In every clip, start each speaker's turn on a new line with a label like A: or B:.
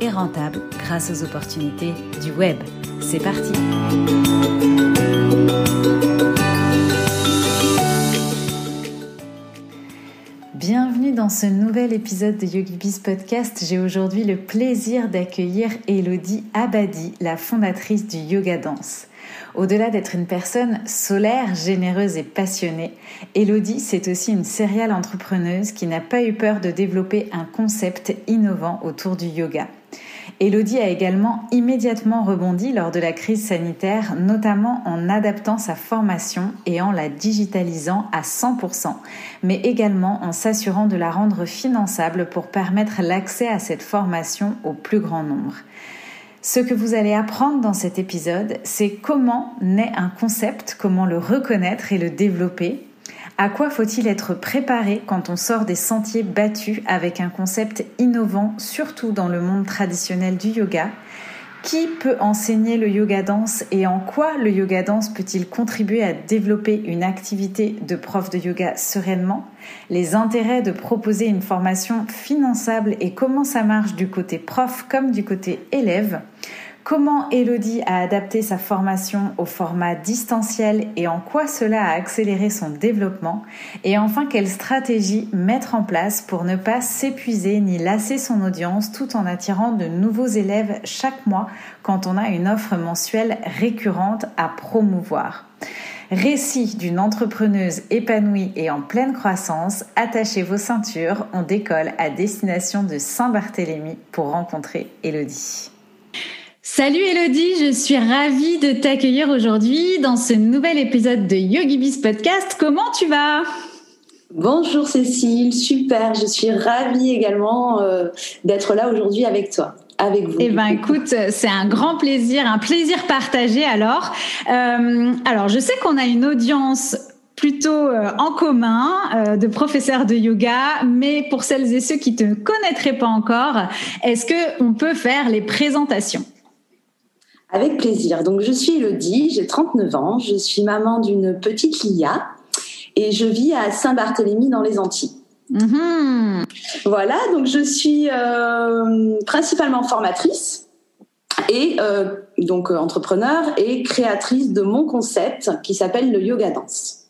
A: et rentable grâce aux opportunités du web. C'est parti Bienvenue dans ce nouvel épisode de YogiBiz Podcast. J'ai aujourd'hui le plaisir d'accueillir Elodie Abadi, la fondatrice du Yoga Dance. Au-delà d'être une personne solaire, généreuse et passionnée, Elodie, c'est aussi une sériale entrepreneuse qui n'a pas eu peur de développer un concept innovant autour du yoga. Elodie a également immédiatement rebondi lors de la crise sanitaire, notamment en adaptant sa formation et en la digitalisant à 100%, mais également en s'assurant de la rendre finançable pour permettre l'accès à cette formation au plus grand nombre. Ce que vous allez apprendre dans cet épisode, c'est comment naît un concept, comment le reconnaître et le développer, à quoi faut-il être préparé quand on sort des sentiers battus avec un concept innovant, surtout dans le monde traditionnel du yoga? Qui peut enseigner le yoga danse et en quoi le yoga danse peut-il contribuer à développer une activité de prof de yoga sereinement? Les intérêts de proposer une formation finançable et comment ça marche du côté prof comme du côté élève? Comment Elodie a adapté sa formation au format distanciel et en quoi cela a accéléré son développement Et enfin, quelle stratégie mettre en place pour ne pas s'épuiser ni lasser son audience tout en attirant de nouveaux élèves chaque mois quand on a une offre mensuelle récurrente à promouvoir Récit d'une entrepreneuse épanouie et en pleine croissance, attachez vos ceintures, on décolle à destination de Saint-Barthélemy pour rencontrer Elodie. Salut Elodie, je suis ravie de t'accueillir aujourd'hui dans ce nouvel épisode de YogiBiz Podcast. Comment tu vas?
B: Bonjour Cécile, super, je suis ravie également euh, d'être là aujourd'hui avec toi. Avec vous.
A: Eh ben, écoute, c'est un grand plaisir, un plaisir partagé. Alors, euh, alors, je sais qu'on a une audience plutôt euh, en commun de professeurs de yoga, mais pour celles et ceux qui te connaîtraient pas encore, est-ce que on peut faire les présentations?
B: Avec plaisir. Donc, je suis Elodie, j'ai 39 ans, je suis maman d'une petite Lia et je vis à Saint-Barthélemy dans les Antilles. Mm-hmm. Voilà, donc je suis euh, principalement formatrice et euh, donc euh, entrepreneur et créatrice de mon concept qui s'appelle le yoga dance.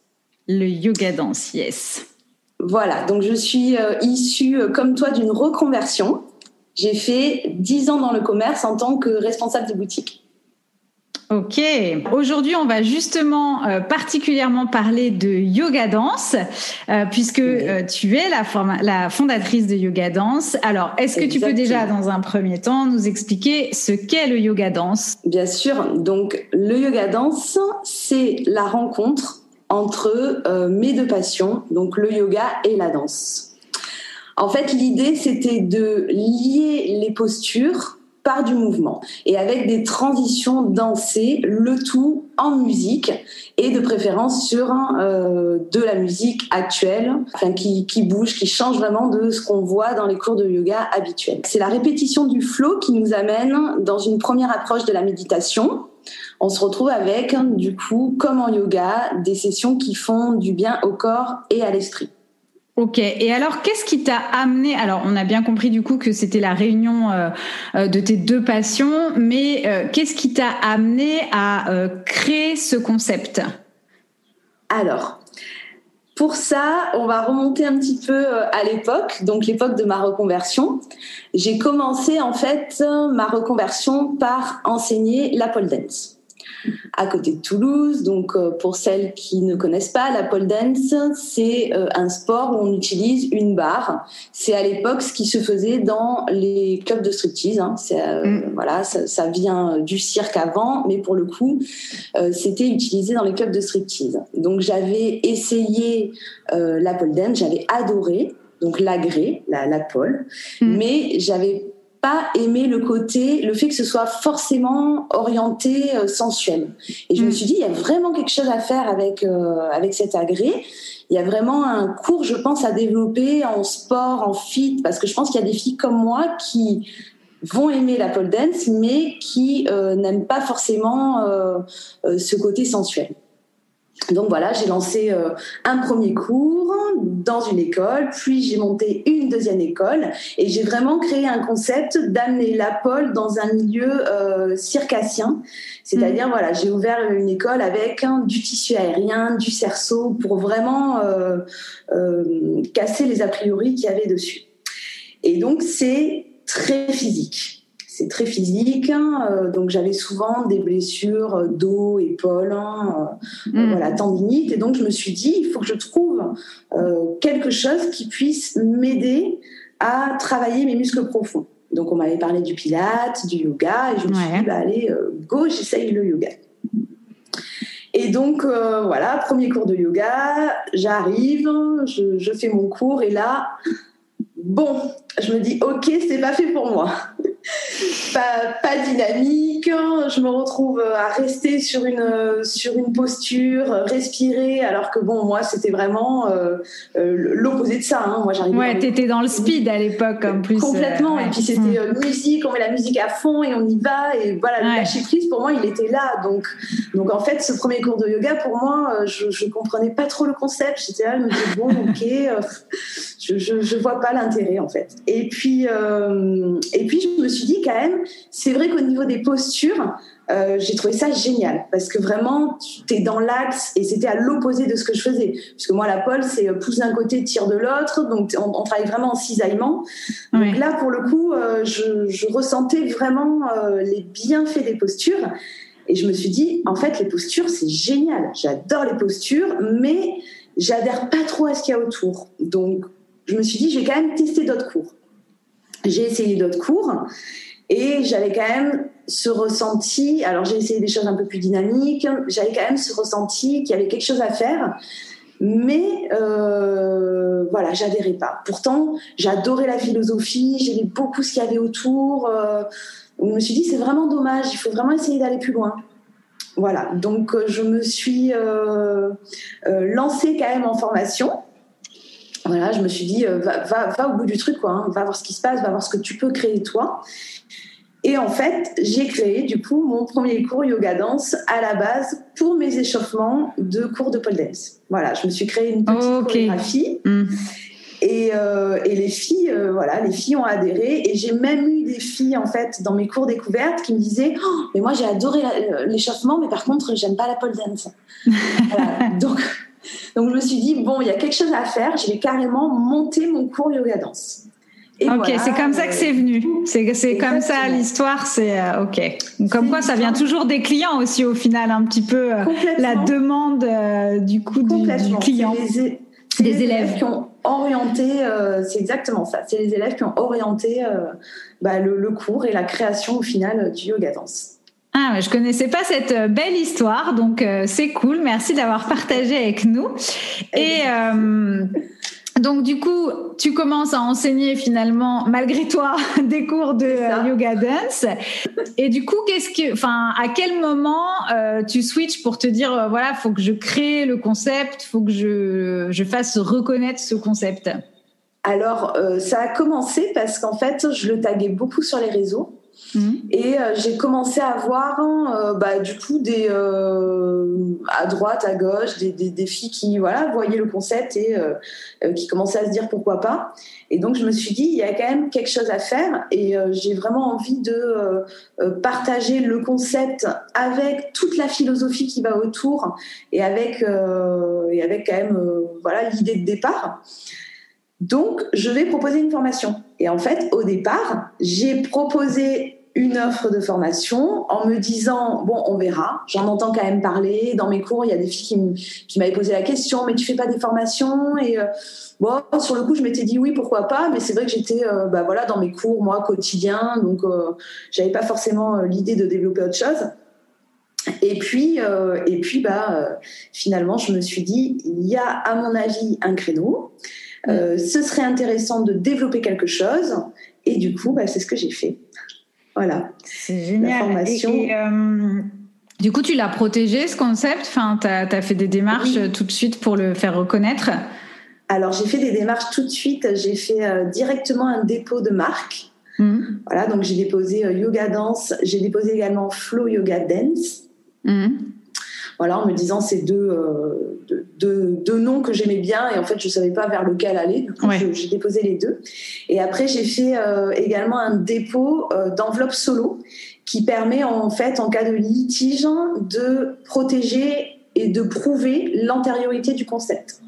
A: Le yoga dance, yes.
B: Voilà, donc je suis issue comme toi d'une reconversion. J'ai fait 10 ans dans le commerce en tant que responsable de boutique.
A: Ok. Aujourd'hui, on va justement euh, particulièrement parler de yoga danse, euh, puisque euh, tu es la, la, fondatrice de yoga danse. Alors, est-ce que tu peux déjà, dans un premier temps, nous expliquer ce qu'est le yoga danse
B: Bien sûr. Donc, le yoga danse, c'est la rencontre entre mes deux passions, donc le yoga et la danse. En fait, l'idée, c'était de lier les postures par du mouvement et avec des transitions dansées, le tout en musique et de préférence sur euh, de la musique actuelle, enfin qui, qui bouge, qui change vraiment de ce qu'on voit dans les cours de yoga habituels. C'est la répétition du flow qui nous amène dans une première approche de la méditation. On se retrouve avec, du coup, comme en yoga, des sessions qui font du bien au corps et à l'esprit.
A: Ok. Et alors, qu'est-ce qui t'a amené Alors, on a bien compris du coup que c'était la réunion euh, euh, de tes deux passions, mais euh, qu'est-ce qui t'a amené à créer ce concept?
B: Alors, pour ça, on va remonter un petit peu à l'époque, donc l'époque de ma reconversion. J'ai commencé en fait ma reconversion par enseigner la pole dance à côté de Toulouse. Donc, euh, pour celles qui ne connaissent pas, la pole dance, c'est euh, un sport où on utilise une barre. C'est à l'époque ce qui se faisait dans les clubs de striptease. Hein. Euh, mm. Voilà, ça, vient du cirque avant, mais pour le coup, c'était utilisé dans les clubs de striptease. Donc, j'avais essayé la pole dance, j'avais adoré donc l'agré, la, la pole, mm. mais j'avais pas aimé le côté, le fait que ce soit forcément orienté euh, sensuel. Et je me mm. suis dit, il y a vraiment quelque chose à faire avec euh, avec cet agré. Il y a vraiment un cours, je pense, à développer en sport, en fit, parce que je pense qu'il y a des filles comme moi qui vont aimer la pole dance, mais qui euh, n'aiment pas forcément ce côté sensuel. Donc voilà, j'ai lancé euh, un premier cours dans une école, puis j'ai monté une deuxième école et j'ai vraiment créé un concept d'amener la pole dans un milieu euh, circassien. C'est-à-dire, mmh. voilà, j'ai ouvert une école avec du tissu aérien, du cerceau pour vraiment euh, casser les a priori qu'il y avait dessus. Et donc, c'est très physique c'est très physique. Hein, euh, donc j'avais souvent des blessures euh, dos, épaules, hein, euh, mm. voilà, tendinite. Et donc je me suis dit, il faut que je trouve quelque chose qui puisse m'aider à travailler mes muscles profonds. Donc on m'avait parlé du pilates, du yoga, et je me suis dit, bah, allez, go, j'essaye le yoga. Et donc voilà, premier cours de yoga, j'arrive, je, je fais mon cours, et là, bon, je me dis, ok, c'est pas fait pour moi pas, pas, dynamique. Je me retrouve à rester sur une sur une posture, respirer, alors que bon, moi, c'était vraiment euh, euh, l'opposé de ça. Hein. Moi,
A: j'arrivais. Ouais, t'étais dans le speed à l'époque en plus.
B: Complètement. Et puis c'était mm. musique, on met la musique à fond et on y va. Et voilà, le lâcher prise pour moi, il était là. Donc donc en fait, ce premier cours de yoga pour moi, je je comprenais pas trop le concept. J'étais là, je me disais bon, ok, je, je, je vois pas l'intérêt en fait. Et puis et puis je me suis dit quand même, c'est vrai qu'au niveau des postures, euh, j'ai trouvé ça génial parce que vraiment, tu es dans l'axe et c'était à l'opposé de ce que je faisais. Puisque moi, la pole, c'est euh, pousse d'un côté, tire de l'autre. Donc, on, travaille vraiment en cisaillement. Donc là, pour le coup, euh, je, ressentais vraiment les bienfaits des postures. Et je me suis dit, en fait, les postures, c'est génial. J'adore les postures, mais j'adhère pas trop à ce qu'il y a autour. Donc, je me suis dit, je vais quand même tester d'autres cours. J'ai essayé d'autres cours et j'avais quand même ce ressenti. Alors j'ai essayé des choses un peu plus dynamiques. J'avais quand même ce ressenti qu'il y avait quelque chose à faire. Mais euh, voilà, j'adhérais pas. Pourtant, j'adorais la philosophie, j'aimais beaucoup ce qu'il y avait autour. Euh, je me suis dit, c'est vraiment dommage, il faut vraiment essayer d'aller plus loin. Voilà, donc euh, je me suis euh, lancée quand même en formation voilà, je me suis dit, euh, va, va, va, au bout du truc, quoi, hein. va voir ce qui se passe, va voir ce que tu peux créer toi. Et en fait, j'ai créé du coup mon premier cours yoga danse à la base pour mes échauffements de cours de pole dance. Voilà, je me suis créé une petite chorégraphie. Mm. Et, euh, et, les filles, euh, voilà, les filles ont adhéré. Et j'ai même eu des filles en fait dans mes cours découvertes qui me disaient, oh, mais moi j'ai adoré l'échauffement, mais par contre j'aime pas la pole dance. voilà. Donc donc je me suis dit, bon, il y a quelque chose à faire, je vais carrément monter mon cours yoga danse.
A: Et ok, c'est comme ça que c'est venu. C'est comme ça l'histoire. C'est euh, ok. Comme quoi, ça vient toujours des clients aussi au final, un petit peu euh, la demande euh, du coup du, client.
B: C'est des élèves qui ont orienté. c'est exactement ça. C'est les élèves qui ont orienté bah, le, le, cours et la création au final du yoga danse.
A: Ah, je connaissais pas cette euh, belle histoire, donc euh, c'est cool. Merci d'avoir partagé avec nous. Et euh, donc du coup, tu commences à enseigner finalement, malgré toi, des cours de yoga dance. Et du coup, qu'est-ce que, enfin, à quel moment tu switches pour te dire, voilà, faut que je crée le concept, faut que je, je fasse reconnaître ce concept?
B: Alors, ça a commencé parce qu'en fait, je le taguais beaucoup sur les réseaux. Mhm. Et euh, j'ai commencé à voir euh, bah, du coup des euh, à droite, à gauche, des, des, filles qui voilà voyaient le concept et qui commençaient à se dire pourquoi pas. Et donc je me suis dit il y a quand même quelque chose à faire et j'ai vraiment envie de partager le concept avec toute la philosophie qui va autour et avec et avec quand même voilà l'idée de départ. Donc, je vais proposer une formation. Et en fait, au départ, j'ai proposé une offre de formation en me disant bon on verra. J'en entends quand même parler. Dans mes cours il y a des filles qui m'avaient posé la question mais tu fais pas des formations? Et euh, bon sur le coup je m'étais dit oui pourquoi pas? Mais c'est vrai que j'étais euh, bah voilà dans mes cours moi quotidien donc euh, j'avais pas forcément l'idée de développer autre chose. Et puis et puis bah finalement je me suis dit il y a à mon avis un créneau Euh, ce serait intéressant de développer quelque chose. Et du coup, bah, c'est ce que j'ai fait. Voilà.
A: C'est génial. Euh, du coup, tu l'as protégé, ce concept? Enfin, Tu as, fait des démarches tout de suite pour le faire reconnaître?
B: Alors, j'ai fait des démarches tout de suite. J'ai fait directement un dépôt de marque. Mmh. Voilà, donc j'ai déposé Yoga Dance, j'ai déposé également Flow Yoga Dance. Mmh voilà, en me disant ces euh, deux, noms que j'aimais bien et en fait je savais pas vers lequel aller. Du coup, j'ai déposé les deux. Et après, j'ai fait euh, également un dépôt euh, d'enveloppe solo qui permet en fait, en cas de litige, de protéger et de prouver l'antériorité du concept.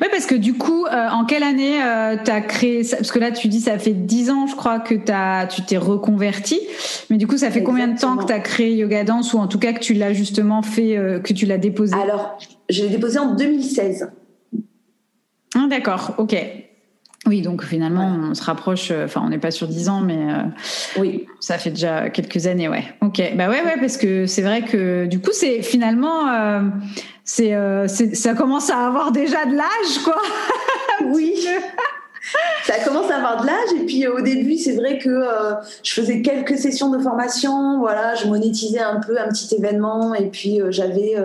A: Oui, parce que du coup, euh, en quelle année euh, tu as créé ça? Parce que là, tu dis ça fait 10 ans, je crois, que as, tu t'es reconverti. Mais du coup, ça fait combien de temps que tu as créé Yoga Dance ou en tout cas que tu l'as justement fait, euh, que tu l'as déposé?
B: Alors, je l'ai déposé en 2016.
A: Ah, d'accord, ok. Oui, donc finalement, on se rapproche, enfin, on n'est pas sur 10 ans, mais oui, ça fait déjà quelques années, ouais. Ok, bah ouais, ouais, parce que c'est vrai que du coup, c'est finalement euh, c'est, ça commence à avoir déjà de l'âge, quoi.
B: oui. Ça commence à avoir de l'âge et puis au début c'est vrai que euh, je faisais quelques sessions de formation voilà je monétisais un peu un petit événement et puis euh, j'avais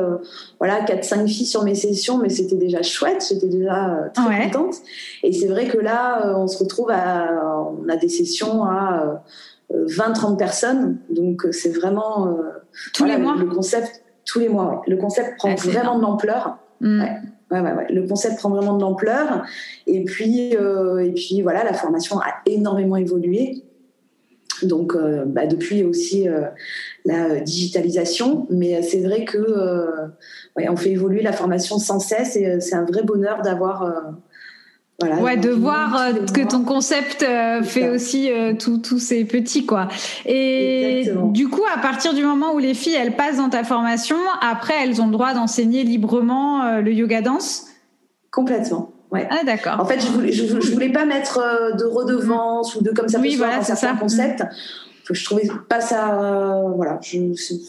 B: voilà quatre cinq filles sur mes sessions mais c'était déjà chouette j'étais déjà très contente. Et c'est vrai que là on se retrouve à on a des sessions à 20 30 personnes. Donc c'est vraiment
A: tous les mois.
B: le concept tous les mois. Le concept prend vraiment de l'ampleur. Le concept prend vraiment de l'ampleur. Et puis, euh, et puis voilà, la formation a énormément évolué. Donc, euh, bah, depuis aussi euh, la digitalisation, mais c'est vrai que on fait évoluer la formation sans cesse et c'est un vrai bonheur d'avoir
A: ouais, de voir euh, que ton concept euh, fait aussi euh, tous ces petits quoi. Et du coup, à partir du moment où les filles elles passent dans ta formation, après elles ont le droit d'enseigner librement le yoga danse.
B: Complètement. Ouais.
A: Ah d'accord.
B: En fait, je voulais, je, voulais pas mettre de redevance ou de comme ça
A: oui, voilà, c'est ça.
B: concept je trouvais pas ça euh, voilà je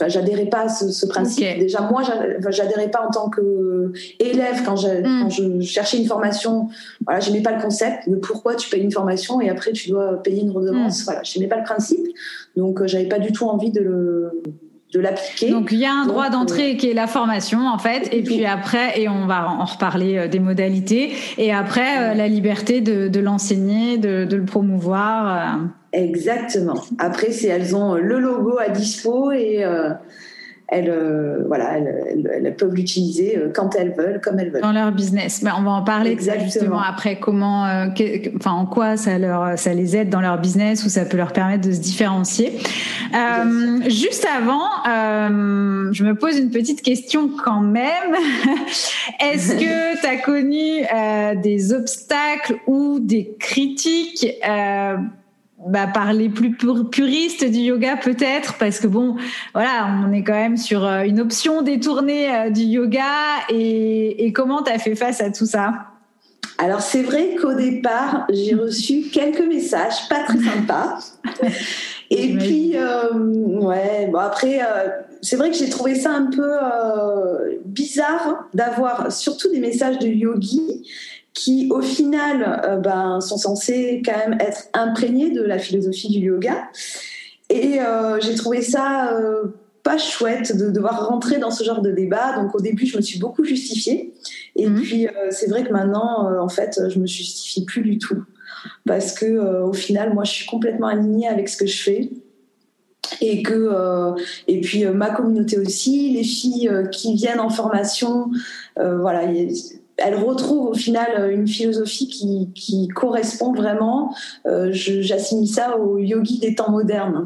B: j'adhérais pas à ce, principe. Déjà moi j'adhérais pas en tant que élève quand, mm. quand, je cherchais une formation. Voilà j'aimais pas le concept de pourquoi tu payes une formation et après tu dois payer une redevance. Mm. voilà j'aimais pas le principe. Donc euh, j'avais pas du tout envie de le de l'appliquer.
A: Donc il y a un droit d'entrée euh, qui est la formation en fait, et puis après, et on va en reparler des modalités, et après la liberté de, de l'enseigner, de, de, le promouvoir.
B: Exactement. Après, c'est elles ont le logo à dispo et euh, elles, euh, voilà, elles, peuvent l'utiliser euh, quand elles veulent, comme elles veulent.
A: Dans leur business. Mais on va en parler justement après. Comment, enfin, en quoi ça leur, ça les aide dans leur business ou ça peut leur permettre de se différencier. juste avant, je me pose une petite question quand même. Est-ce que tu as connu des obstacles ou des critiques bah, par les plus puristes du yoga peut-être parce que bon voilà on est quand même sur euh, une option détournée euh, du yoga et, et comment tu as fait face à tout ça?
B: Alors c'est vrai qu'au départ j'ai reçu quelques messages pas très sympas. Et puis euh, ouais bon après c'est vrai que j'ai trouvé ça un peu bizarre d'avoir surtout des messages de yogis qui au final euh, ben, sont censés quand même être imprégnés de la philosophie du yoga. Et euh, j'ai trouvé ça euh, pas chouette de devoir rentrer dans ce genre de débat. Donc au début, je me suis beaucoup justifiée. Et mhm. puis c'est vrai que maintenant, en fait, je me justifie plus du tout. Parce que au final, moi, je suis complètement alignée avec ce que je fais et que et puis ma communauté aussi les filles qui viennent en formation voilà elle retrouve au final une philosophie qui, correspond vraiment. Euh, J'assimile ça au yogi des temps modernes.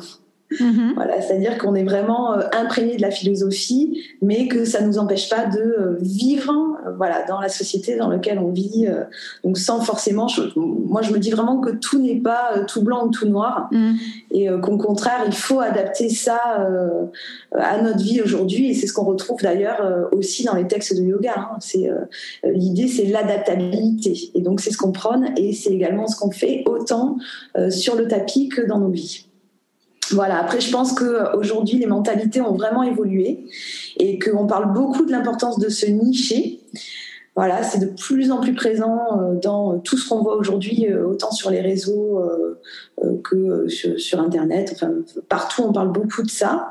B: Mhm. Voilà, c'est-à-dire qu'on est vraiment euh, imprégné de la philosophie, mais que ça ne nous empêche pas de euh, vivre euh, voilà, dans la société dans laquelle on vit. donc sans forcément, moi je me dis vraiment que tout n'est pas tout blanc ou tout noir, mhm. et qu'au contraire, il faut adapter ça à notre vie aujourd'hui, et c'est ce qu'on retrouve d'ailleurs aussi dans les textes de yoga. Hein. C'est l'idée, c'est l'adaptabilité, et donc c'est ce qu'on prône, et c'est également ce qu'on fait autant sur le tapis que dans nos vies. Voilà, après je pense qu'aujourd'hui les mentalités ont vraiment évolué et qu'on parle beaucoup de l'importance de se nicher. Voilà, c'est de plus en plus présent dans tout ce qu'on voit aujourd'hui, autant sur les réseaux que sur, Internet. Enfin, partout, on parle beaucoup de ça.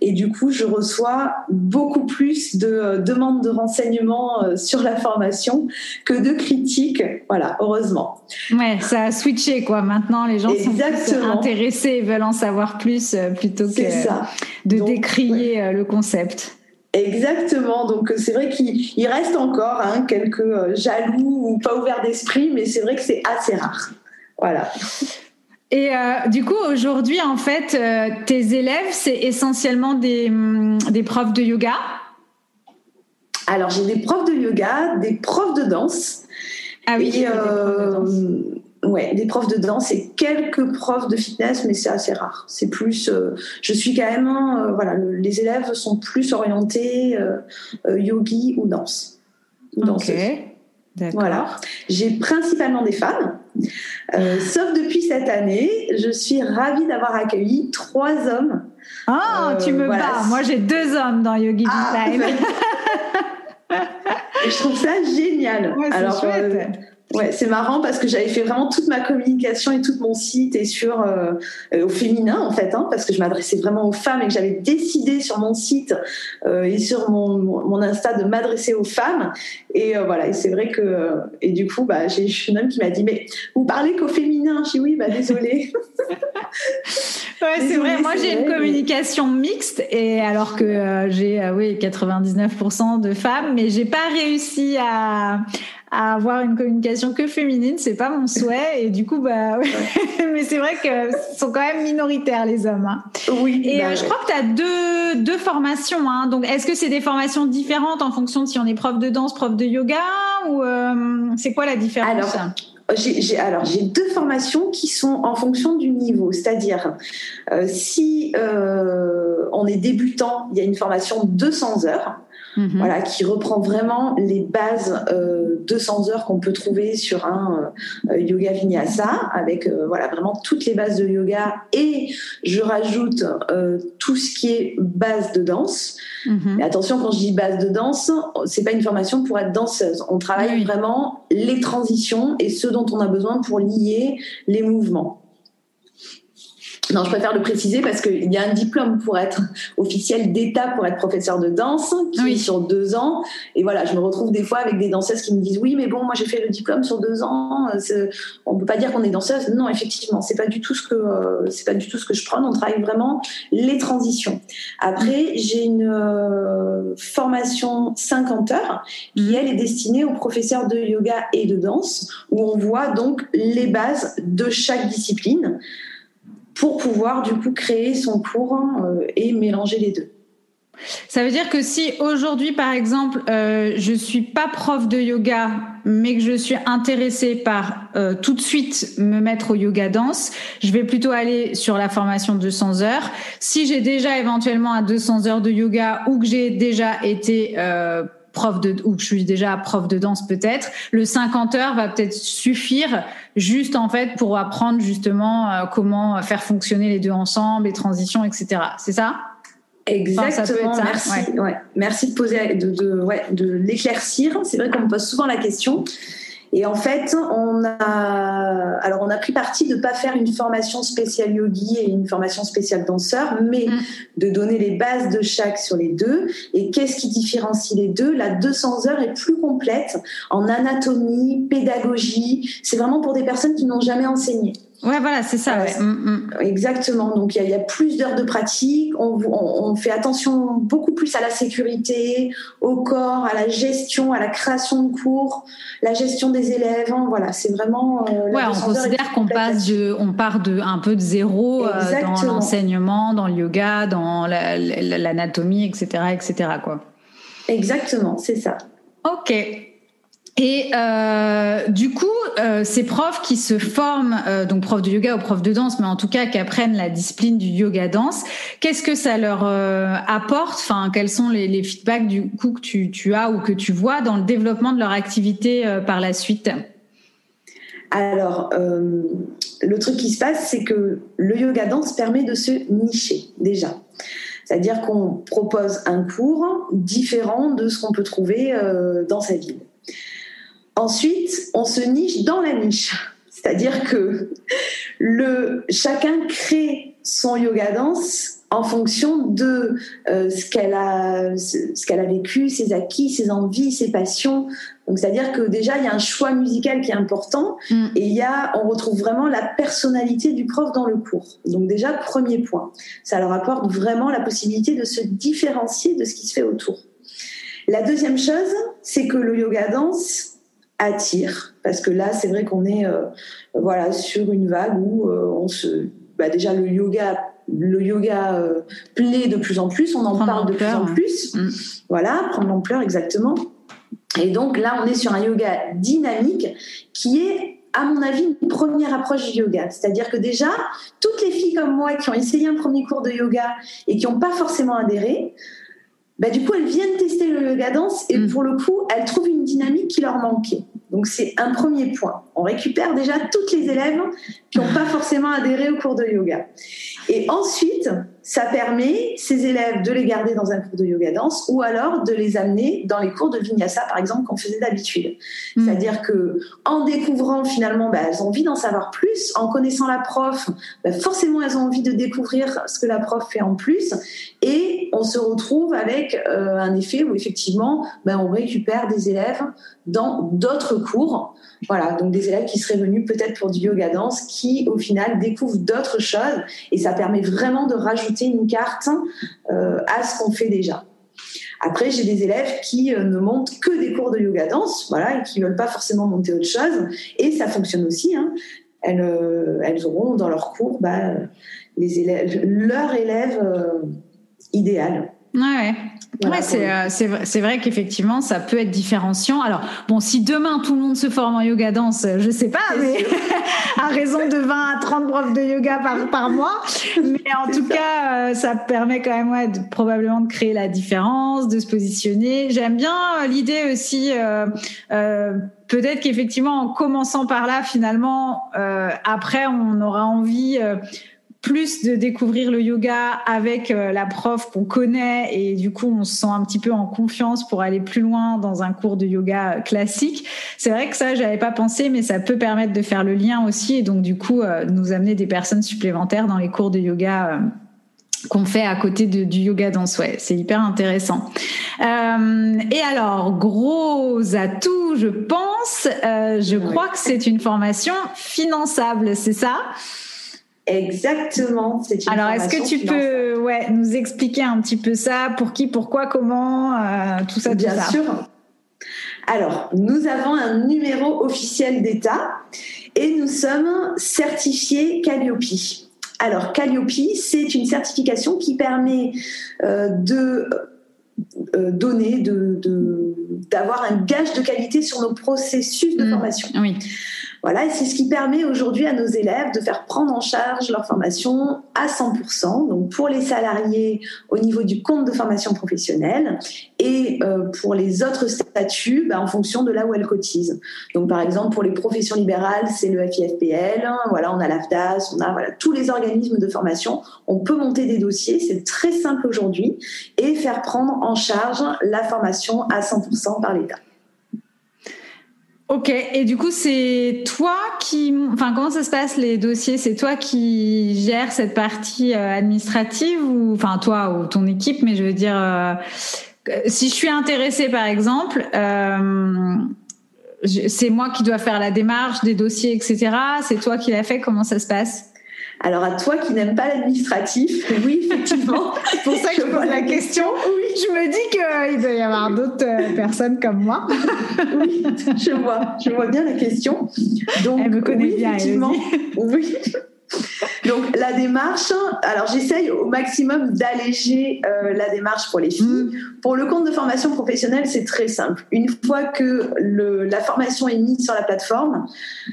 B: Et du coup, je reçois beaucoup plus de demandes de renseignements sur la formation que de critiques. Voilà, heureusement.
A: Ouais, ça a switché quoi. Maintenant, les gens sont intéressés et veulent en savoir plus plutôt que de décrier le concept.
B: Exactement. Donc c'est vrai qu'il reste encore hein, quelques euh, jaloux ou pas ouverts d'esprit, mais c'est vrai que c'est assez rare. Voilà.
A: Et euh, du coup, aujourd'hui, en fait, euh, tes élèves, c'est essentiellement des, hum, des, profs de yoga?
B: Alors, j'ai des profs de yoga, des profs de danse. Ah oui, et, ouais, des profs de danse et quelques profs de fitness, mais c'est assez rare. C'est plus, euh, je suis quand même, euh, voilà, les élèves sont plus orientés euh, yogi ou danse.
A: Ok.
B: Voilà. J'ai principalement des femmes, sauf depuis cette année, je suis ravie d'avoir accueilli trois hommes.
A: Ah, tu me bats. Moi, j'ai deux hommes dans Yogi ah,
B: je trouve ça génial.
A: Ouais, Alors, chouette.
B: Ouais, c'est marrant parce que j'avais fait vraiment toute ma communication et tout mon site et sur euh, au féminin en fait, hein, parce que je m'adressais vraiment aux femmes et que j'avais décidé sur mon site euh, et sur mon, mon Insta de m'adresser aux femmes. Et euh, voilà, et c'est vrai que et du coup, bah, j'ai une homme qui m'a dit mais vous parlez qu'au féminin. Je dis oui, bah désolé.
A: ouais, c'est vrai. Moi, j'ai une communication mixte et alors que j'ai oui 99% de femmes, mais j'ai pas réussi à à avoir une communication que féminine, c'est pas mon souhait. Et du coup, bah, mais c'est vrai que sont quand même minoritaires les hommes. Hein.
B: Oui.
A: Et bah euh, je crois que tu as deux, deux formations. Hein. Donc, est-ce que c'est des formations différentes en fonction de si on est prof de danse, prof de yoga ou euh, c'est quoi la différence?
B: Alors, j'ai, alors j'ai deux formations qui sont en fonction du niveau, c'est-à-dire euh, si on est débutant, il y a une formation de 200 heures. Mhm. voilà, qui reprend vraiment les bases euh, 200 heures qu'on peut trouver sur un euh, yoga vinyasa, avec euh, voilà vraiment toutes les bases de yoga et je rajoute euh, tout ce qui est base de danse. Mhm. attention, quand je dis base de danse, c'est pas une formation pour être danseuse. On travaille vraiment les transitions et ce dont on a besoin pour lier les mouvements. Non, je préfère le préciser parce qu'il y a un diplôme pour être officiel d'État pour être professeur de danse qui est sur deux ans. Et voilà, je me retrouve des fois avec des danseuses qui me disent oui, mais bon, moi j'ai fait le diplôme sur deux ans. On peut pas dire qu'on est danseuse. Non, effectivement, c'est pas du tout ce que euh, c'est pas du tout ce que je prends. On travaille vraiment les transitions. Après, j'ai une euh, formation 50 heures qui mhm. elle est destinée aux professeurs de yoga et de danse où on voit donc les bases de chaque discipline pour pouvoir du coup créer son cours euh, et mélanger les deux.
A: Ça veut dire que si aujourd'hui, par exemple, euh, je suis pas prof de yoga, mais que je suis intéressée par euh, tout de suite me mettre au yoga danse, je vais plutôt aller sur la formation de 200 heures. Si j'ai déjà éventuellement à 200 heures de yoga ou que j'ai déjà été euh, prof de ou que je suis déjà prof de danse peut-être, le 50 heures va peut-être suffire juste en fait pour apprendre justement euh, comment faire fonctionner les deux ensemble, les transitions, etc. C'est ça?
B: Exactement. merci. Ouais. Merci de poser, de, de, ouais, de l'éclaircir. C'est vrai qu'on me pose souvent la question. Et en fait, on a, alors on a pris parti de ne pas faire une formation spéciale yogi et une formation spéciale danseur, mais mm. de donner les bases de chaque sur les deux. Et qu'est-ce qui différencie les deux? La 200 heures est plus complète en anatomie, pédagogie. C'est vraiment pour des personnes qui n'ont jamais enseigné.
A: Ouais, voilà, c'est ça.
B: Mm, mm. Exactement. Donc il y, a plus d'heures de pratique. On, fait attention beaucoup plus à la sécurité, au corps, à la gestion, à la création de cours, la gestion des élèves. Hein. voilà, c'est vraiment.
A: Euh, ouais, on considère qu'on passe de, on part de un peu de zéro euh, dans l'enseignement, dans le yoga, dans l'anatomie, etc., etc. Quoi.
B: Exactement, c'est ça.
A: Ok. Et euh, du coup, euh, ces profs qui se forment, euh, donc profs de yoga ou profs de danse, mais en tout cas qui apprennent la discipline du yoga danse, qu'est-ce que ça leur euh, apporte? Enfin, quels sont les, les, feedbacks du coup que tu, tu, as ou que tu vois dans le développement de leur activité euh, par la suite?
B: Alors, le truc qui se passe, c'est que le yoga danse permet de se nicher déjà. C'est-à-dire qu'on propose un cours différent de ce qu'on peut trouver dans sa ville. Ensuite, on se niche dans la niche. C'est-à-dire que le, chacun crée son yoga danse en fonction de euh, ce qu'elle a, ce qu'elle a vécu, ses acquis, ses envies, ses passions. Donc, c'est-à-dire que déjà, il y a un choix musical qui est important mm. et il y a, on retrouve vraiment la personnalité du prof dans le cours. Donc, déjà, premier point. Ça leur apporte vraiment la possibilité de se différencier de ce qui se fait autour. La deuxième chose, c'est que le yoga danse attire parce que là, c'est vrai qu'on est, euh, voilà, sur une vague où euh, on se, bah, déjà le yoga le yoga euh, plaît de plus en plus, on en parle de plus en plus. Mm. Voilà, prendre l'ampleur exactement. Et donc là, on est sur un yoga dynamique qui est, à mon avis, une première approche du yoga. C'est-à-dire que déjà, toutes les filles comme moi qui ont essayé un premier cours de yoga et qui n'ont pas forcément adhéré, bah, du coup, elles viennent tester le yoga danse et mm. pour le coup, elles trouvent une dynamique qui leur manquait. Donc c'est un premier point. On récupère déjà toutes les élèves qui n'ont pas forcément adhéré au cours de yoga. Et ensuite, ça permet ces élèves de les garder dans un cours de yoga danse ou alors de les amener dans les cours de vinyasa, par exemple, qu'on faisait d'habitude. Mm. C'est-à-dire que en découvrant finalement, bah, elles ont envie d'en savoir plus. En connaissant la prof, bah, forcément, elles ont envie de découvrir ce que la prof fait en plus. Et on se retrouve avec euh, un effet où effectivement, bah, on récupère des élèves dans d'autres cours voilà, donc des élèves qui seraient venus peut-être pour du yoga danse, qui au final découvrent d'autres choses et ça permet vraiment de rajouter une carte euh, à ce qu'on fait déjà. Après, j'ai des élèves qui euh, ne montent que des cours de yoga danse, voilà, et qui veulent pas forcément monter autre chose, et ça fonctionne aussi. Hein. Elles, euh, elles, auront dans leur cours bah, les élèves, leur élève idéal.
A: Ouais, ouais. Euh, c'est, c'est, vrai qu'effectivement, ça peut être différenciant. Alors, bon, si demain tout le monde se forme en yoga danse, je sais pas, mais à raison de 20 à 30 profs de yoga par, par mois. Mais en tout cas, euh, ça permet quand même ouais, de, probablement de créer la différence, de se positionner. J'aime bien euh, l'idée aussi. Euh, peut-être qu'effectivement, en commençant par là, finalement, après, on aura envie plus de découvrir le yoga avec euh, la prof qu'on connaît et du coup on se sent un petit peu en confiance pour aller plus loin dans un cours de yoga classique. C'est vrai que ça j'avais pas pensé mais ça peut permettre de faire le lien aussi et donc du coup euh, nous amener des personnes supplémentaires dans les cours de yoga euh, qu'on fait à côté de, du yoga danse. Ouais, c'est hyper intéressant. Euh, et alors, gros atout, je pense, euh, je crois que c'est une formation finançable, c'est ça?
B: Exactement.
A: Alors, est-ce que tu peux ouais, nous expliquer un petit peu ça? Pour qui, pourquoi, comment euh, Tout ça,
B: Bien sûr. Alors, nous avons un numéro officiel d'État et nous sommes certifiés Calliope. Alors, Calliope, c'est une certification qui permet euh, de euh, donner, de, d'avoir un gage de qualité sur nos processus de mmh. formation.
A: Oui.
B: Voilà, et c'est ce qui permet aujourd'hui à nos élèves de faire prendre en charge leur formation à 100%, donc pour les salariés au niveau du compte de formation professionnelle et euh, pour les autres statuts bah, en fonction de là où elles cotisent. Donc par exemple pour les professions libérales, c'est le FIFPL, voilà, on a l'AFDAS, on a voilà, tous les organismes de formation, on peut monter des dossiers, c'est très simple aujourd'hui, et faire prendre en charge la formation à 100% par l'État.
A: Ok, et du coup, c'est toi qui, enfin, comment ça se passe les dossiers? C'est toi qui gères cette partie euh, administrative ou, enfin, toi ou ton équipe, mais je veux dire, euh, si je suis intéressée, par exemple, euh, c'est moi qui dois faire la démarche des dossiers, etc. C'est toi qui l'as fait. Comment ça se passe?
B: Alors à toi qui n'aimes pas l'administratif, oui, effectivement.
A: C'est pour ça que je, pose la question. Oui. Je me dis qu'il doit y avoir d'autres euh, personnes comme moi.
B: oui, je vois, je vois bien la question.
A: Donc, Elle me connaît bien,
B: effectivement. Oui. Donc la démarche, alors j'essaye au maximum d'alléger euh, la démarche pour les filles. Mm. Pour le compte de formation professionnelle, c'est très simple. Une fois que le, la formation est mise sur la plateforme,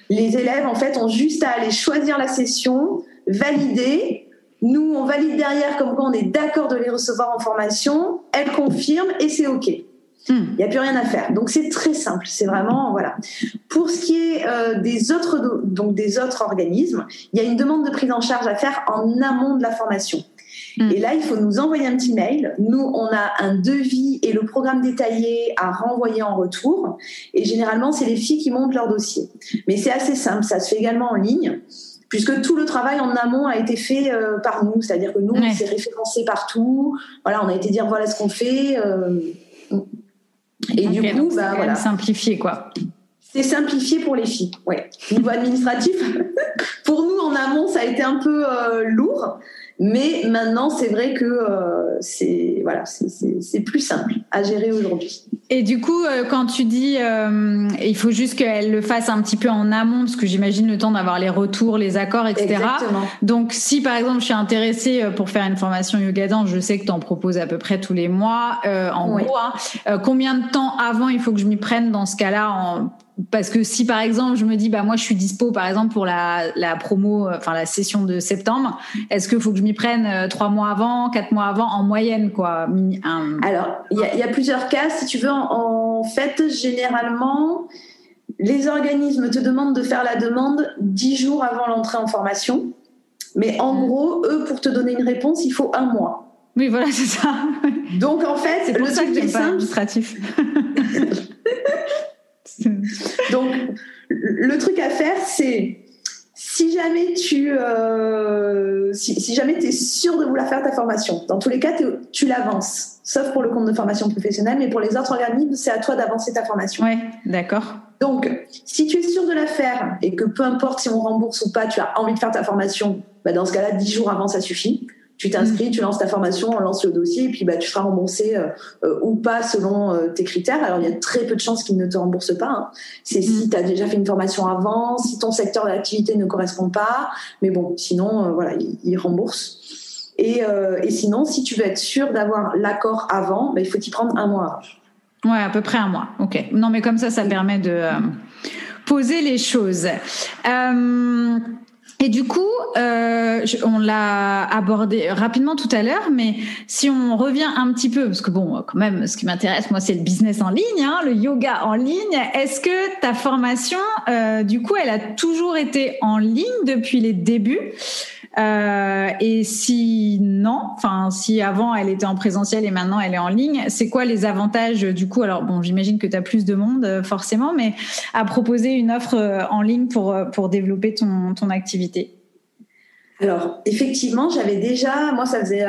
B: les élèves en fait ont juste à aller choisir la session, valider. Nous, on valide derrière comme quoi on est d'accord de les recevoir en formation. Elles confirment et c'est OK. Hmm. Il n'y a plus rien à faire. Donc c'est très simple. C'est vraiment voilà. Pour ce qui est euh, des autres donc des autres organismes, il y a une demande de prise en charge à faire en amont de la formation. Mm. Et là, il faut nous envoyer un petit mail. Nous, on a un devis et le programme détaillé à renvoyer en retour. Et généralement, c'est les filles qui montent leur dossier. Mais c'est assez simple, ça se fait également en ligne puisque tout le travail en amont a été fait euh, par nous, c'est-à-dire que nous, on s'est référencé partout. Voilà, on a été dire voilà ce qu'on fait. Euh,
A: et du coup, bah, voilà. simplifié quoi.
B: C'est simplifié pour les filles, ouais. Niveau administratif, pour nous en amont, ça a été un peu euh, lourd, mais maintenant, c'est vrai que euh, c'est voilà, c'est plus simple à gérer aujourd'hui.
A: Et du coup, euh, quand tu dis euh, il faut juste qu'elle le fasse un petit peu en amont, parce que j'imagine le temps d'avoir les retours, les accords, etc. Exactement. Donc, si par exemple je suis intéressée pour faire une formation yoga dance, je sais que tu en proposes à peu près tous les mois. en gros, hein, combien de temps avant il faut que je m'y prenne dans ce cas-là en parce que si par exemple je me dis bah moi je suis dispo par exemple pour la, la promo euh, enfin la session de septembre est-ce qu'il faut que je m'y prenne euh, trois mois avant quatre mois avant en moyenne quoi
B: alors il y, y, a plusieurs cas si tu veux en, fait généralement les organismes te demandent de faire la demande dix jours avant l'entrée en formation mais en mmh. gros eux pour te donner une réponse il faut un mois
A: oui, voilà, c'est ça.
B: Donc en fait,
A: c'est pour ça que c'est administratif.
B: Donc, le truc à faire, c'est si jamais tu euh, si, jamais es sûr de vouloir faire ta formation, dans tous les cas, tu l'avances, sauf pour le compte de formation professionnelle, mais pour les autres organismes, c'est à toi d'avancer ta formation.
A: Oui, d'accord.
B: Donc, si tu es sûr de la faire et que peu importe si on rembourse ou pas, tu as envie de faire ta formation, bah dans ce cas-là, dix jours avant, ça suffit tu t'inscris, tu lances ta formation, on lance le dossier et puis bah, tu seras remboursé euh, euh, ou pas selon euh, tes critères. Alors il y a très peu de chances qu'ils ne te remboursent pas. Hein. C'est si mm. tu as déjà fait une formation avant, si ton secteur d'activité ne correspond pas. Mais bon, sinon, voilà, ils, remboursent. Et, et, sinon, si tu veux être sûr d'avoir l'accord avant, bah, il faut t'y prendre un mois
A: avant. Ouais, à peu près un mois. Ok. Non, mais comme ça, ça permet de poser les choses. Et du coup, euh, on l'a abordé rapidement tout à l'heure, mais si on revient un petit peu, parce que bon, quand même, ce qui m'intéresse, moi, c'est le business en ligne, hein, le yoga en ligne. Est-ce que ta formation, euh, du coup, elle a toujours été en ligne depuis les débuts? Euh, et si enfin si avant elle était en présentiel et maintenant elle est en ligne, c'est quoi les avantages du coup? Alors bon, j'imagine que tu as plus de monde euh, forcément, mais à proposer une offre euh, en ligne pour pour développer ton ton activité.
B: Alors effectivement, j'avais déjà, moi ça faisait,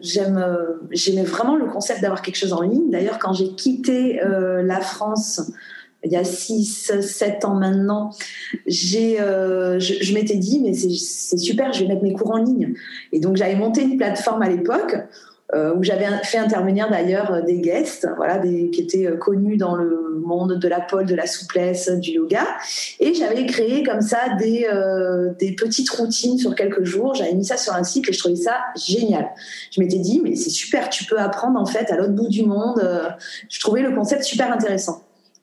B: j'aime, j'aimais vraiment le concept d'avoir quelque chose en ligne. D'ailleurs, quand j'ai quitté la France il y a 6, 7 ans maintenant, j'ai, euh, je, m'étais dit, mais c'est super, je vais mettre mes cours en ligne. Et donc, j'avais monté une plateforme à l'époque euh, où j'avais fait intervenir d'ailleurs des guests, voilà, des, qui étaient euh, connus dans le monde de la pole, de la souplesse, du yoga. Et j'avais créé comme ça des, des petites routines sur quelques jours. J'avais mis ça sur un site et je trouvais ça génial. Je m'étais dit, mais c'est super, tu peux apprendre en fait à l'autre bout du monde. Je trouvais le concept super intéressant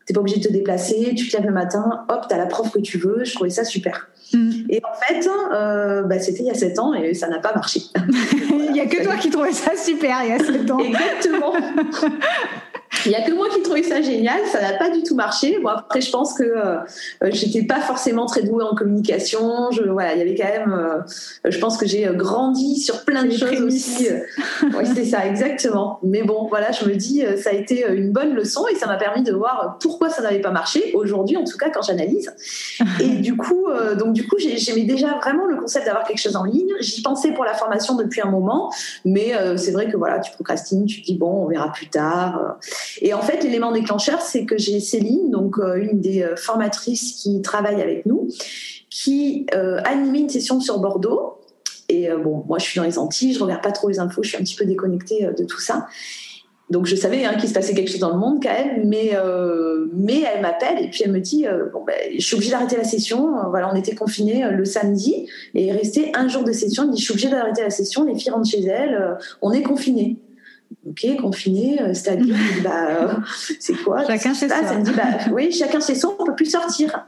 B: t'es pas obligé de te déplacer, tu te lèves le matin, hop, t'as la prof que tu veux. Je trouvais ça super. Mm. Et en fait, euh, bah, c'était il y a 7 ans et ça n'a pas marché.
A: il n'y a que toi qui trouvais ça super il y a 7 ans.
B: Exactement. Il y a que moi qui trouvais ça génial, ça n'a pas du tout marché. Bon après je pense que euh, j'étais pas forcément très douée en communication. Je, voilà, il y avait quand même. Euh, je pense que j'ai grandi sur plein de choses aussi. oui c'est ça exactement. Mais bon voilà, je me dis ça a été une bonne leçon et ça m'a permis de voir pourquoi ça n'avait pas marché aujourd'hui en tout cas quand j'analyse. Et du coup donc du coup j'aimais déjà vraiment le concept d'avoir quelque chose en ligne. J'y pensais pour la formation depuis un moment, mais c'est vrai que voilà tu procrastines, tu te dis bon on verra plus tard. Et en fait, l'élément déclencheur, c'est que j'ai Céline, donc euh, une des euh, formatrices qui travaille avec nous, qui euh, animait une session sur Bordeaux. Et bon, moi, je suis dans les Antilles, je regarde pas trop les infos, je suis un petit peu déconnectée de tout ça. Donc je savais hein, qu'il se passait quelque chose dans le monde quand même, mais mais elle m'appelle et puis elle me dit bon ben, je suis obligée d'arrêter la session. voilà, on était confinés le samedi et il restait un jour de session. Elle me dit je suis obligée d'arrêter la session. Les filles rentrent chez elles, on est confinés ok, confiné, euh, c'est-à-dire, bah, euh, c'est quoi
A: Chacun chez soi.
B: Me dit, bah, oui, chacun chez soi, on peut plus sortir.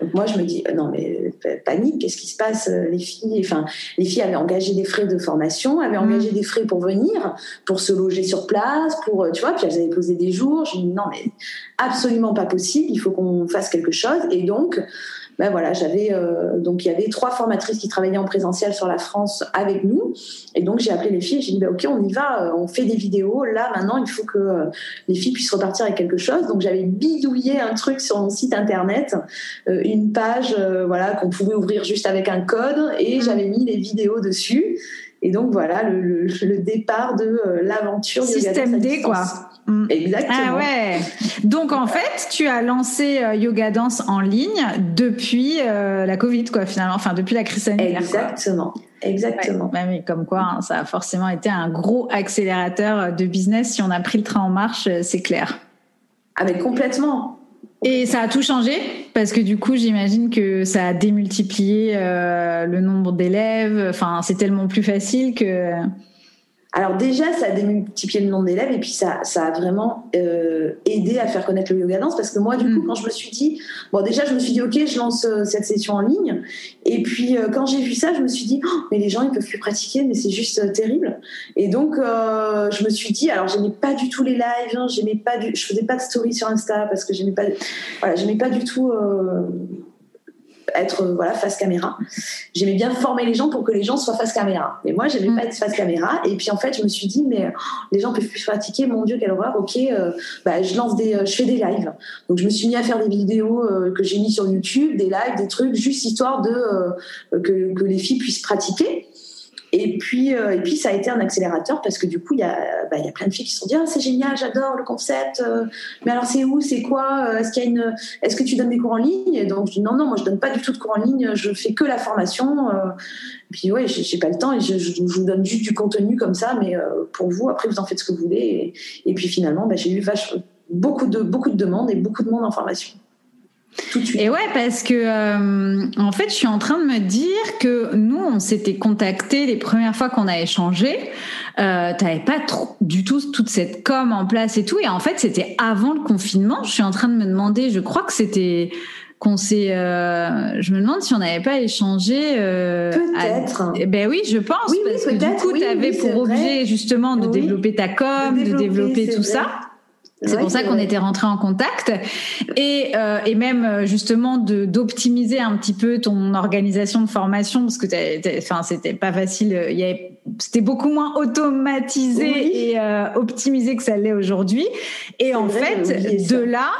B: Donc moi, je me dis, euh, non, mais panique, qu'est-ce qui se passe Les filles, enfin, les filles avaient engagé des frais de formation, avaient mm. engagé des frais pour venir, pour se loger sur place, pour, tu vois, puis elles avaient posé des jours. Je me dis, non, mais absolument pas possible, il faut qu'on fasse quelque chose. Et donc, ben voilà, j'avais euh, donc il y avait trois formatrices qui travaillaient en présentiel sur la France avec nous, et donc j'ai appelé les filles, j'ai dit ben ok, on y va, euh, on fait des vidéos. Là maintenant, il faut que euh, les filles puissent repartir avec quelque chose. Donc j'avais bidouillé un truc sur mon site internet, une page voilà qu'on pouvait ouvrir juste avec un code, et mmh. j'avais mis les vidéos dessus. Et donc voilà le, le, départ de l'aventure.
A: Système D quoi.
B: Mm. Exactement.
A: Ah ouais. Donc en fait, tu as lancé euh, Yoga Dance en ligne depuis euh, la Covid, quoi, finalement, enfin depuis la crise sanitaire.
B: Exactement. Exactement.
A: Ouais, mais comme quoi, hein, ça a forcément été un gros accélérateur de business. Si on a pris le train en marche, euh, c'est clair.
B: Ah mais complètement.
A: Et ça a tout changé? Parce que du coup, j'imagine que ça a démultiplié le nombre d'élèves. Enfin, c'est tellement plus facile que.
B: Alors déjà, ça a démultiplié le nombre d'élèves et puis ça, ça a vraiment euh, aidé à faire connaître le yoga dance parce que moi, du coup, mm. quand je me suis dit, bon, déjà, je me suis dit, ok, je lance euh, cette session en ligne. Et puis euh, quand j'ai vu ça, je me suis dit, oh, mais les gens, ils peuvent plus pratiquer, mais c'est juste terrible. Et donc, je me suis dit, alors j'aimais pas du tout les lives, hein, j'aimais pas, du, je faisais pas de story sur Insta parce que j'aimais pas, voilà, j'aimais pas du tout être euh, voilà face caméra. J'aimais bien former les gens pour que les gens soient face caméra. Mais moi, j'aimais mm. pas être face caméra. Et puis en fait, je me suis dit mais oh, les gens peuvent plus pratiquer. Mon Dieu, quelle horreur. Ok, euh, bah, je lance des, euh, je fais des lives. Donc je me suis mis à faire des vidéos que j'ai mis sur YouTube, des lives, des trucs, juste histoire de que, que les filles puissent pratiquer. Et puis, euh, et puis, ça a été un accélérateur parce que du coup, il y a, bah, y a plein de filles qui se sont dit ah, c'est génial, j'adore le concept. Euh, mais alors, c'est où C'est quoi euh, Est-ce qu'il y a une Est-ce que tu donnes des cours en ligne? Et donc, je dis non, non, moi, je donne pas du tout de cours en ligne. Je fais que la formation. puis, ouais, j'ai pas le temps et je, vous donne juste du contenu comme ça. Mais pour vous, après, vous en faites ce que vous voulez. Et, et puis, finalement, bah, j'ai eu vache, beaucoup de beaucoup de demandes et beaucoup de monde en formation.
A: Et ouais, parce que euh, en fait, je suis en train de me dire que nous, on s'était contacté les premières fois qu'on a échangé. Euh, T'avais pas trop, du tout toute cette com en place et tout. Et en fait, c'était avant le confinement. Je suis en train de me demander. Je crois que c'était qu'on s'est. Euh, je me demande si on n'avait pas échangé.
B: Euh, Peut-être.
A: Ben oui, je pense. Oui, parce que du coup, tu avais pour objet justement de développer ta com, de développer, tout ça. C'est pour ça qu'on était rentré en contact et, euh, et même euh, justement de d'optimiser un petit peu ton organisation de formation parce que enfin c'était pas facile. Il y avait c'était beaucoup moins automatisé et euh, optimisé que ça l'est aujourd'hui. Et en fait, de là.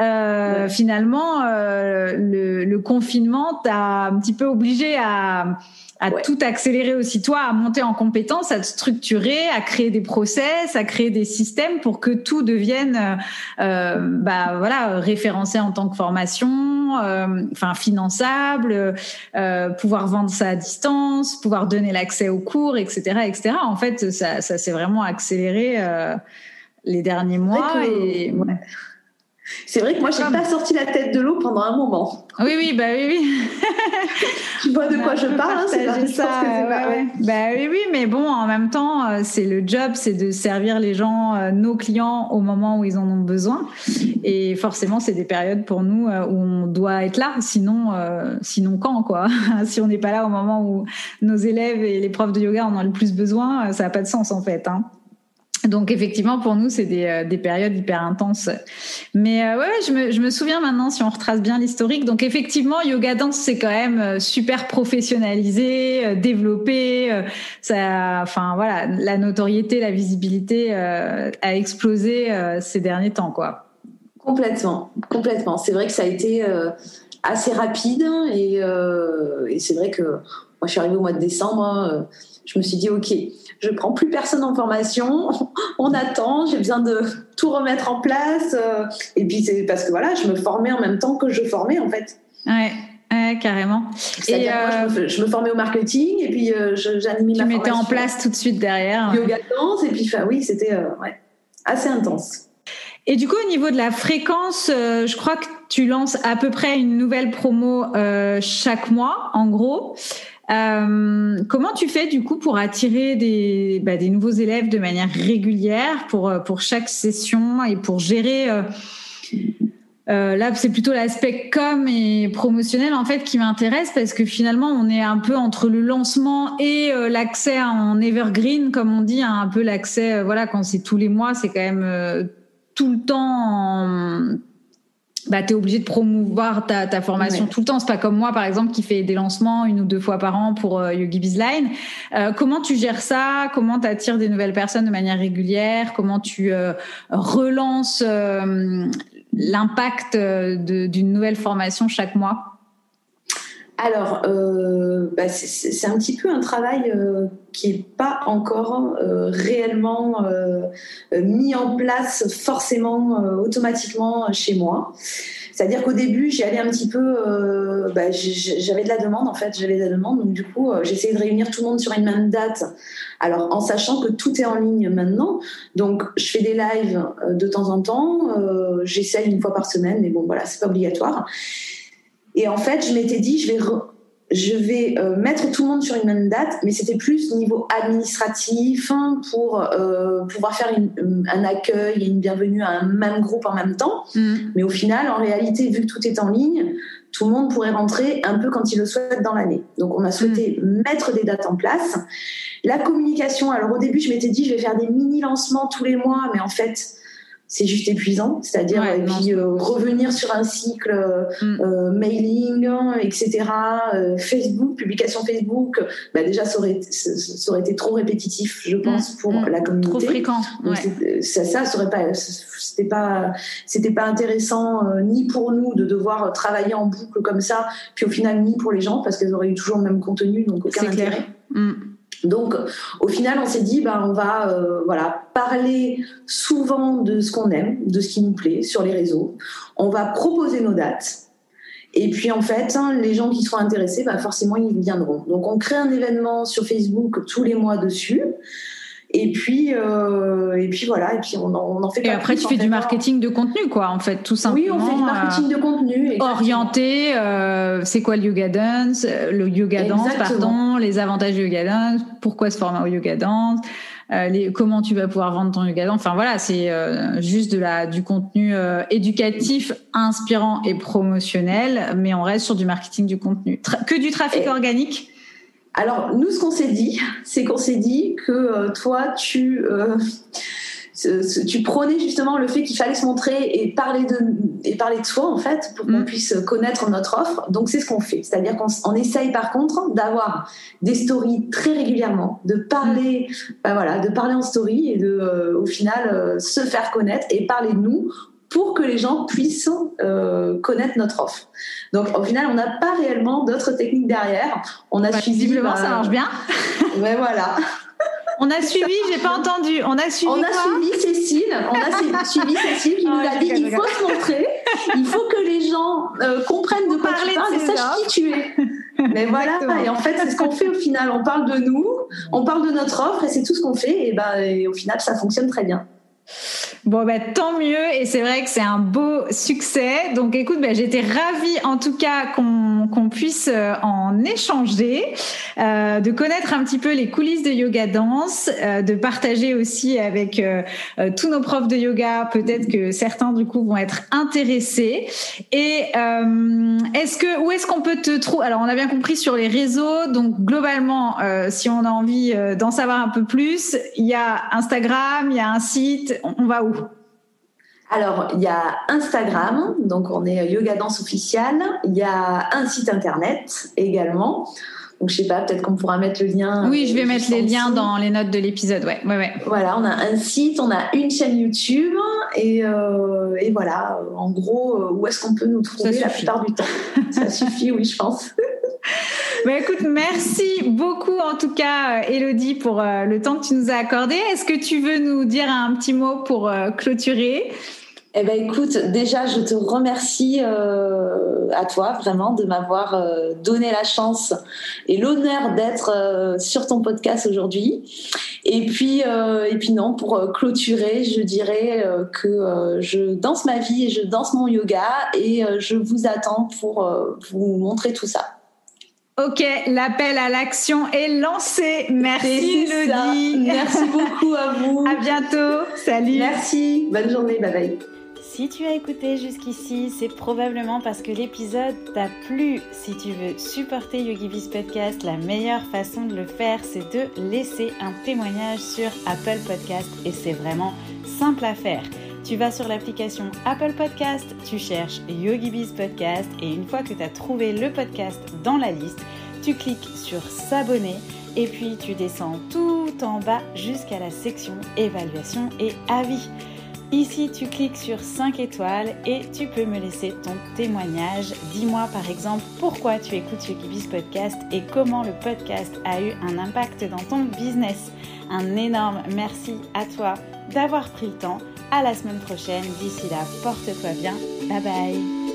A: Euh, finalement, euh, le, le, confinement t'a un petit peu obligé à, à tout accélérer aussi toi, à monter en compétence, à te structurer, à créer des process, à créer des systèmes pour que tout devienne, euh, euh bah voilà, référencé en tant que formation, euh, enfin finançable, euh, pouvoir vendre ça à distance, pouvoir donner l'accès aux cours, etc., etc. En fait, ça, ça s'est vraiment accéléré les derniers mois et ouais.
B: C'est vrai que moi, j'ai pas sorti la tête de l'eau pendant un moment.
A: Oui, oui, bah oui, oui.
B: tu vois de quoi je parle, hein, c'est
A: ça. Bah oui, oui, mais bon, en même temps, euh, c'est le job, c'est de servir les gens, euh, nos clients, au moment où ils en ont besoin. Et forcément, c'est des périodes pour nous euh, où on doit être là. Sinon, sinon quand, quoi? Si on n'est pas là au moment où nos élèves et les profs de yoga en ont le plus besoin, ça n'a pas de sens, en fait. Hein. Donc effectivement, pour nous, c'est des, euh, des, périodes hyper intenses. Mais euh, ouais, je me, souviens maintenant, si on retrace bien l'historique. Donc effectivement, Yoga Dance, c'est quand même euh, super professionnalisé, développé. ça, enfin voilà, la notoriété, la visibilité a explosé ces derniers temps, quoi.
B: Complètement, complètement. C'est vrai que ça a été assez rapide et, et c'est vrai que moi, je suis arrivée au mois de décembre. Hein, je me suis dit, ok, je prends plus personne en formation, on attend, j'ai besoin de tout remettre en place. Euh, et puis c'est parce que voilà, je me formais en même temps que je formais en fait.
A: Ouais. carrément.
B: Et euh, je, me, formais au marketing et puis euh, j'animais
A: ma Tu mettais en place tout de suite derrière.
B: Yoga danse et puis oui, c'était ouais, assez intense.
A: Et du coup, au niveau de la fréquence, je crois que tu lances à peu près une nouvelle promo chaque mois, en gros. Euh, comment tu fais du coup pour attirer des, bah, nouveaux élèves de manière régulière pour, euh, chaque session et pour gérer euh, là, c'est plutôt l'aspect com et promotionnel en fait qui m'intéresse parce que finalement, on est un peu entre le lancement et l'accès en evergreen, comme on dit, hein, un peu l'accès. voilà, quand c'est tous les mois, c'est quand même tout le temps bah, tu es obligé de promouvoir ta, ta formation tout le temps. C'est pas comme moi, par exemple, qui fait des lancements une ou deux fois par an pour euh, Yogi Bizline. Euh, comment tu gères ça? Comment tu attires des nouvelles personnes de manière régulière? Comment tu euh, relances euh, l'impact d'une nouvelle formation chaque mois?
B: Alors, euh, bah c'est un petit peu un travail euh, qui n'est pas encore euh, réellement mis en place forcément automatiquement chez moi. C'est-à-dire qu'au début, j'y allais un petit peu, bah, j'avais de la demande en fait, j'avais de la demande, donc du coup, j'essayais de réunir tout le monde sur une même date. Alors, en sachant que tout est en ligne maintenant, donc je fais des lives de temps en temps, j'essaye une fois par semaine, mais bon, voilà, c'est pas obligatoire. Et en fait, je m'étais dit, je vais, je vais euh, mettre tout le monde sur une même date, mais c'était plus au niveau administratif hein, pour euh, pouvoir faire une, un accueil et une bienvenue à un même groupe en même temps. Mm. Mais au final, en réalité, vu que tout est en ligne, tout le monde pourrait rentrer un peu quand il le souhaite dans l'année. Donc, on a souhaité mm. mettre des dates en place. La communication, alors au début, je m'étais dit, je vais faire des mini lancements tous les mois, mais en fait, c'est juste épuisant, c'est-à-dire et puis euh, revenir sur un cycle euh, mm. euh, mailing, etc. Facebook, publication Facebook, bah déjà ça aurait, ça aurait été trop répétitif, je pense, mm. pour mm. la communauté.
A: Trop fréquent.
B: Ouais. Ça, ça serait pas, c'était pas, c'était pas intéressant ni pour nous de devoir travailler en boucle comme ça, puis au final ni pour les gens parce qu'ils auraient eu toujours le même contenu, donc aucun intérêt. Clair. Donc, au final, on s'est dit, ben, on va euh, voilà parler souvent de ce qu'on aime, de ce qui nous plaît sur les réseaux. On va proposer nos dates. Et puis, en fait, hein, les gens qui seront intéressés, ben, forcément, ils viendront. Donc, on crée un événement sur Facebook tous les mois dessus. Et puis, euh, et puis voilà, et puis on en, on fait.
A: Et après, tu fais du marketing de contenu, quoi, en fait, tout simplement.
B: Oui, on fait du marketing de contenu.
A: Euh, orienté, euh, c'est quoi le yoga dance, le yoga dance, pardon, les avantages du yoga dance, pourquoi se former au yoga dance. Euh, les, comment tu vas pouvoir vendre ton yoga dance. Enfin voilà, c'est euh, juste de la du contenu euh, éducatif, inspirant et promotionnel, mais on reste sur du marketing du contenu. que du trafic organique
B: alors, nous, ce qu'on s'est dit, c'est qu'on s'est dit que euh, toi, tu, euh, tu prônais justement le fait qu'il fallait se montrer et parler de, et parler de soi, en fait, pour qu'on mm. puisse connaître notre offre. Donc, c'est ce qu'on fait. C'est-à-dire qu'on essaye, par contre, d'avoir des stories très régulièrement, de parler, mm. ben voilà, de parler en story et de, euh, au final, se faire connaître et parler de nous pour que les gens puissent euh, connaître notre offre. Donc au final, on n'a pas réellement d'autres techniques derrière. On a suivi.
A: Visiblement, ça marche bien.
B: Mais voilà.
A: On a suivi, j'ai pas entendu. On a suivi.
B: On a suivi Cécile. On a suivi Cécile qui nous a dit il faut se montrer, il faut que les gens euh, comprennent de quoi tu parles et sachent qui tu es. Mais voilà. Et en fait, c'est ce qu'on fait au final. On parle de nous, on parle de notre offre et c'est tout ce qu'on fait. Et ben, et au final, ça fonctionne très bien.
A: Bon, bah, tant mieux. Et c'est vrai que c'est un beau succès. Donc, écoute, bah, j'étais ravie, en tout cas, qu'on puisse euh, en échanger, euh, de connaître un petit peu les coulisses de yoga danse, euh, de partager aussi avec euh, euh, tous nos profs de yoga. Peut-être que certains, du coup, vont être intéressés. Et est-ce que, où est-ce qu'on peut te trouver Alors, on a bien compris sur les réseaux. Donc, globalement, si on a envie d'en savoir un peu plus, il y a Instagram, il y a un site. On va où?
B: Alors, il y a Instagram, donc on est Yoga Danse officiel. Il y a un site internet également. Donc, je sais pas, peut-être qu'on pourra mettre le lien.
A: Oui, je vais euh, mettre les liens dans les notes de l'épisode. Ouais, ouais, ouais.
B: Voilà, on a un site, on a une chaîne YouTube et, euh, et voilà, en gros, euh, où est-ce qu'on peut nous trouver la plupart du temps? Ça suffit, oui, je pense.
A: Bah écoute, merci beaucoup en tout cas, Elodie, pour le temps que tu nous as accordé. Est-ce que tu veux nous dire un petit mot pour clôturer?
B: Eh ben écoute, déjà je te remercie euh, à toi vraiment de m'avoir euh, donné la chance et l'honneur d'être euh, sur ton podcast aujourd'hui. Et puis et puis non, pour clôturer, je dirais que je danse ma vie et je danse mon yoga et je vous attends pour vous montrer tout ça.
A: Ok, l'appel à l'action est lancé. Merci Elodie.
B: Merci beaucoup à vous.
A: à bientôt. Salut.
B: Merci. Bonne journée. Bye bye.
A: Si tu as écouté jusqu'ici, c'est probablement parce que l'épisode t'a plu. Si tu veux supporter YogiBiz Podcast, la meilleure façon de le faire, c'est de laisser un témoignage sur Apple Podcast et c'est vraiment simple à faire Tu vas sur l'application Apple Podcast, tu cherches YogiBiz Podcast et une fois que tu as trouvé le podcast dans la liste, tu cliques sur s'abonner et puis tu descends tout en bas jusqu'à la section évaluation et avis. Ici, tu cliques sur 5 étoiles et tu peux me laisser ton témoignage. Dis-moi par exemple pourquoi tu écoutes YogiBiz Podcast et comment le podcast a eu un impact dans ton business. Un énorme merci à toi d'avoir pris le temps. À la semaine prochaine. D'ici là, porte-toi bien. Bye bye.